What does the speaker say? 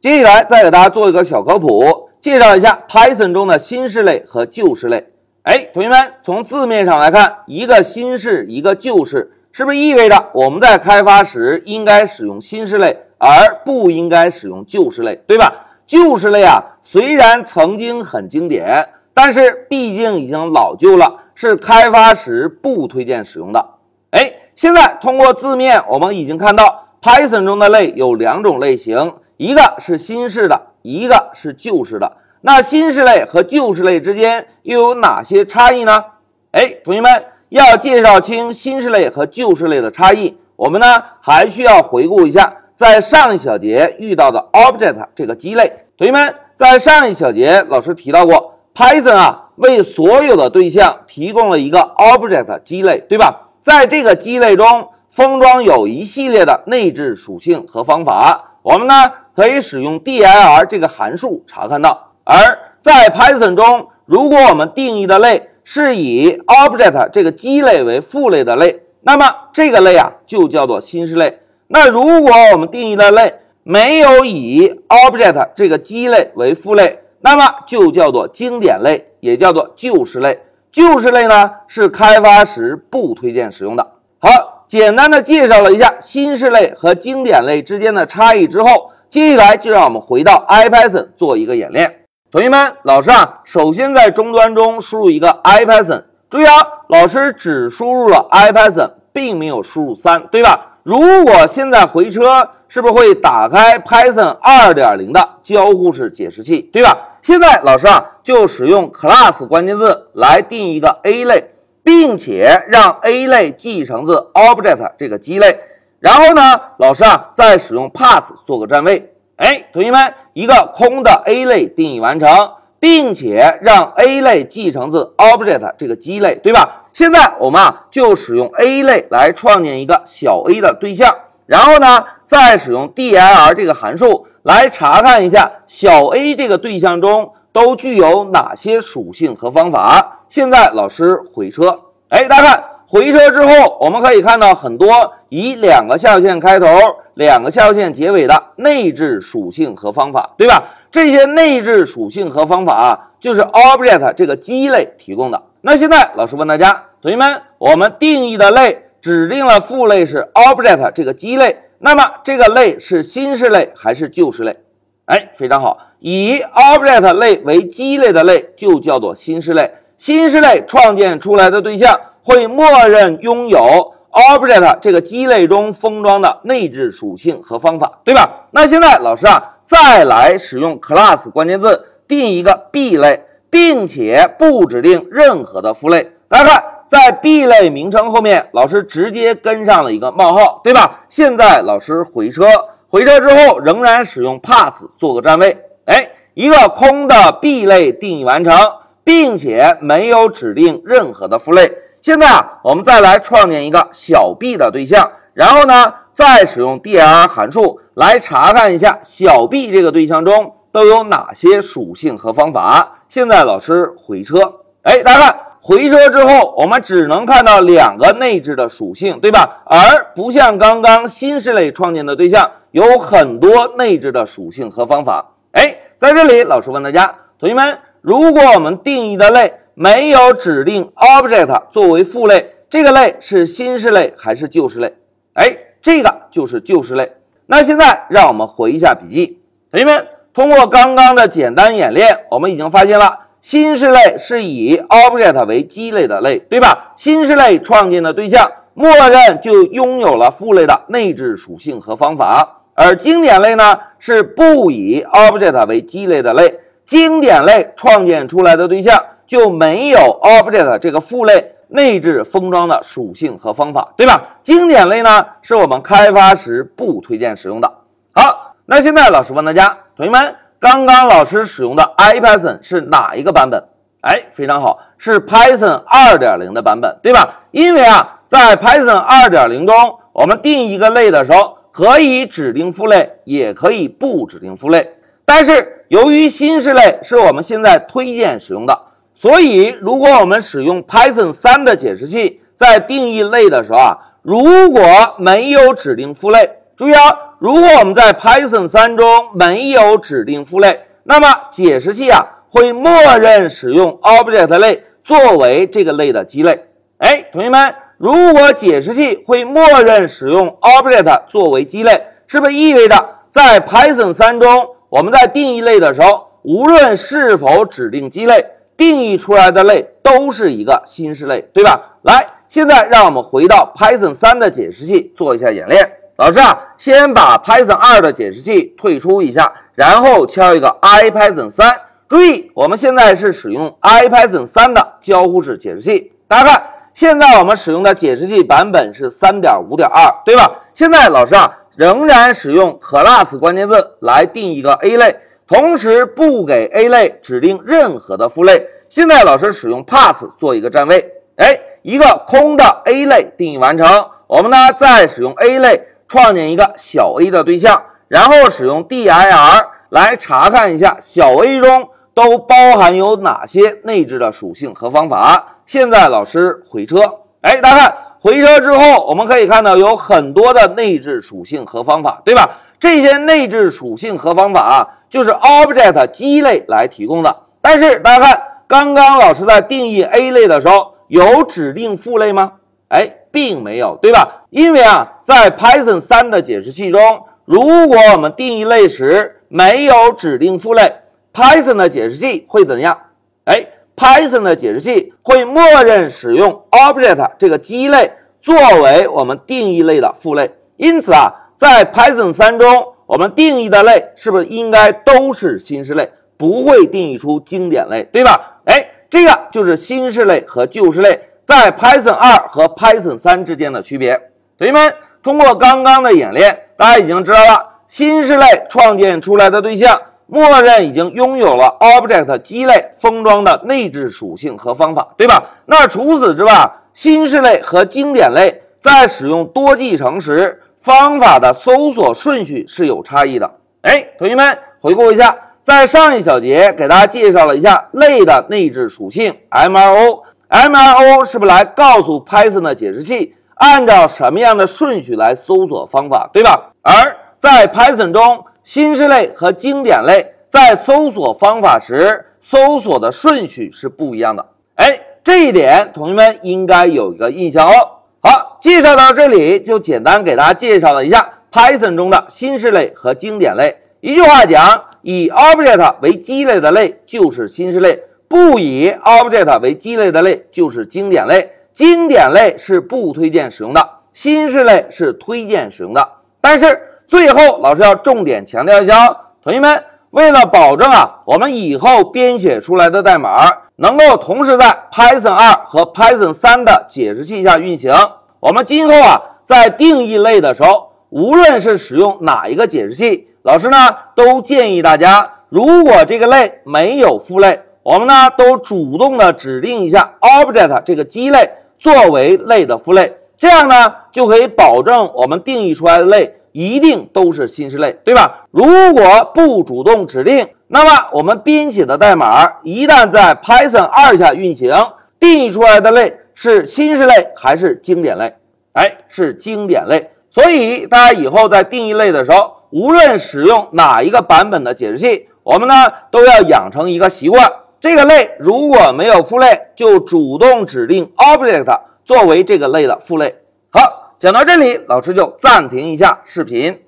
接下来再给大家做一个小科普，介绍一下 Python 中的新式类和旧式类。哎，同学们，从字面上来看，一个新式，一个旧式，是不是意味着我们在开发时应该使用新式类，而不应该使用旧式类，对吧？旧式类啊，虽然曾经很经典，但是毕竟已经老旧了，是开发时不推荐使用的。哎，现在通过字面，我们已经看到 Python 中的类有两种类型，一个是新式的，一个是旧式的。那新式类和旧式类之间又有哪些差异呢？哎，同学们要介绍清新式类和旧式类的差异，我们呢还需要回顾一下在上一小节遇到的 object 这个基类。同学们在上一小节老师提到过，Python 啊为所有的对象提供了一个 object 基类，对吧？在这个基类中封装有一系列的内置属性和方法，我们呢可以使用 dir 这个函数查看到。而在 Python 中，如果我们定义的类是以 object 这个基类为父类的类，那么这个类啊就叫做新式类。那如果我们定义的类没有以 object 这个基类为父类，那么就叫做经典类，也叫做旧式类。旧式类呢是开发时不推荐使用的。好，简单的介绍了一下新式类和经典类之间的差异之后，接下来就让我们回到 IPython 做一个演练。同学们，老师啊，首先在终端中输入一个 IPython，注意啊，老师只输入了 IPython，并没有输入三，对吧？如果现在回车，是不是会打开 Python 二点零的交互式解释器，对吧？现在老师啊，就使用 class 关键字来定一个 A 类，并且让 A 类继承自 object 这个基类，然后呢，老师啊，再使用 pass 做个占位。哎，同学们，一个空的 A 类定义完成，并且让 A 类继承自 object 这个基类，对吧？现在我们啊就使用 A 类来创建一个小 a 的对象，然后呢，再使用 dir 这个函数来查看一下小 a 这个对象中都具有哪些属性和方法。现在老师回车，哎，大家看。回车之后，我们可以看到很多以两个下划线开头、两个下划线结尾的内置属性和方法，对吧？这些内置属性和方法啊，就是 object 这个基类提供的。那现在老师问大家，同学们，我们定义的类指定了父类是 object 这个基类，那么这个类是新式类还是旧式类？哎，非常好，以 object 类为基类的类就叫做新式类。新式类创建出来的对象。会默认拥有 object 这个基类中封装的内置属性和方法，对吧？那现在老师啊，再来使用 class 关键字定一个 B 类，并且不指定任何的父类。大家看，在 B 类名称后面，老师直接跟上了一个冒号，对吧？现在老师回车，回车之后仍然使用 pass 做个占位，哎，一个空的 B 类定义完成，并且没有指定任何的父类。现在啊，我们再来创建一个小 b 的对象，然后呢，再使用 dir 函数来查看一下小 b 这个对象中都有哪些属性和方法。现在老师回车，哎，大家看回车之后，我们只能看到两个内置的属性，对吧？而不像刚刚新式类创建的对象有很多内置的属性和方法。哎，在这里，老师问大家，同学们，如果我们定义的类。没有指定 object 作为父类，这个类是新式类还是旧式类？哎，这个就是旧式类。那现在让我们回一下笔记，同学们，通过刚刚的简单演练，我们已经发现了新式类是以 object 为基类的类，对吧？新式类创建的对象默认就拥有了父类的内置属性和方法，而经典类呢是不以 object 为基类的类，经典类创建出来的对象。就没有 object 这个父类内置封装的属性和方法，对吧？经典类呢，是我们开发时不推荐使用的。好，那现在老师问大家，同学们，刚刚老师使用的 IPython 是哪一个版本？哎，非常好，是 Python 二点零的版本，对吧？因为啊，在 Python 二点零中，我们定一个类的时候，可以指定父类，也可以不指定父类。但是由于新式类是我们现在推荐使用的。所以，如果我们使用 Python 3的解释器，在定义类的时候啊，如果没有指定父类，注意啊，如果我们在 Python 三中没有指定父类，那么解释器啊会默认使用 Object 类作为这个类的基类。哎，同学们，如果解释器会默认使用 Object 作为基类，是不是意味着在 Python 三中我们在定义类的时候，无论是否指定基类，定义出来的类都是一个新式类，对吧？来，现在让我们回到 Python 三的解释器做一下演练。老师啊，先把 Python 二的解释器退出一下，然后敲一个 IPython 三。注意，我们现在是使用 IPython 三的交互式解释器。大家看，现在我们使用的解释器版本是三点五点二，对吧？现在老师啊，仍然使用 class 关键字来定一个 A 类，同时不给 A 类指定任何的父类。现在老师使用 pass 做一个占位。哎，一个空的 A 类定义完成，我们呢再使用 A 类创建一个小 a 的对象，然后使用 dir 来查看一下小 a 中都包含有哪些内置的属性和方法。现在老师回车，哎，大家看回车之后，我们可以看到有很多的内置属性和方法，对吧？这些内置属性和方法啊，就是 Object 基类来提供的。但是大家看，刚刚老师在定义 A 类的时候。有指定父类吗？哎，并没有，对吧？因为啊，在 Python 三的解释器中，如果我们定义类时没有指定父类，Python 的解释器会怎样？哎，Python 的解释器会默认使用 Object 这个基类作为我们定义类的父类。因此啊，在 Python 三中，我们定义的类是不是应该都是新式类，不会定义出经典类，对吧？哎。这个就是新式类和旧式类在 Python 二和 Python 三之间的区别。同学们，通过刚刚的演练，大家已经知道了新式类创建出来的对象，默认已经拥有了 Object 基类封装的内置属性和方法，对吧？那除此之外，新式类和经典类在使用多继承时，方法的搜索顺序是有差异的。哎，同学们，回顾一下。在上一小节给大家介绍了一下类的内置属性 MRO，MRO 是不是来告诉 Python 的解释器按照什么样的顺序来搜索方法，对吧？而在 Python 中，新式类和经典类在搜索方法时搜索的顺序是不一样的。哎，这一点同学们应该有一个印象哦。介绍到这里就简单给大家介绍了一下 Python 中的新式类和经典类。一句话讲，以 Object 为基类的类就是新式类，不以 Object 为基类的类就是经典类。经典类是不推荐使用的，新式类是推荐使用的。但是最后老师要重点强调一下，同学们，为了保证啊，我们以后编写出来的代码能够同时在 Python 二和 Python 三的解释器下运行，我们今后啊在定义类的时候，无论是使用哪一个解释器。老师呢，都建议大家，如果这个类没有父类，我们呢都主动的指定一下 Object 这个基类作为类的父类，这样呢就可以保证我们定义出来的类一定都是新式类，对吧？如果不主动指定，那么我们编写的代码一旦在 Python 二下运行，定义出来的类是新式类还是经典类？哎，是经典类。所以大家以后在定义类的时候。无论使用哪一个版本的解释器，我们呢都要养成一个习惯：这个类如果没有父类，就主动指定 Object 作为这个类的父类。好，讲到这里，老师就暂停一下视频。